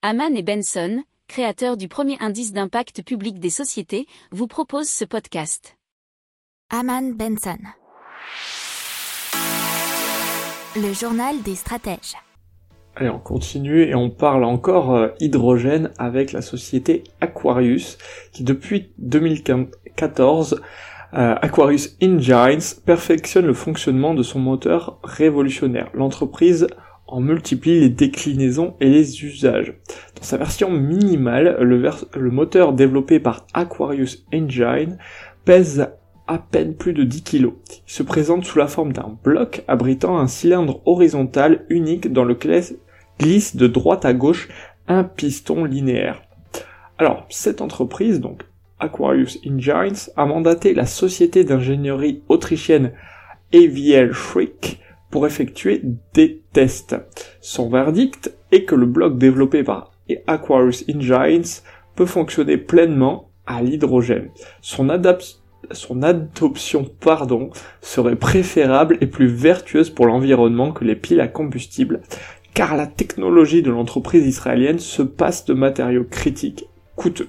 Haman et Benson, créateurs du premier indice d'impact public des sociétés, vous proposent ce podcast. Haman Benson. Le journal des stratèges. Allez, on continue et on parle encore euh, hydrogène avec la société Aquarius qui depuis 2014 euh, Aquarius Engines perfectionne le fonctionnement de son moteur révolutionnaire. L'entreprise en multiplie les déclinaisons et les usages. Dans sa version minimale, le, moteur développé par Aquarius Engine pèse à peine plus de 10 kg. Il se présente sous la forme d'un bloc abritant un cylindre horizontal unique dans lequel glisse de droite à gauche un piston linéaire. Alors, cette entreprise, donc Aquarius Engines, a mandaté la société d'ingénierie autrichienne AVL Schrick pour effectuer des tests. Son verdict est que le bloc développé par Aquarius Engines peut fonctionner pleinement à l'hydrogène. Son, adoption pardon, serait préférable et plus vertueuse pour l'environnement que les piles à combustible, car la technologie de l'entreprise israélienne se passe de matériaux critiques coûteux.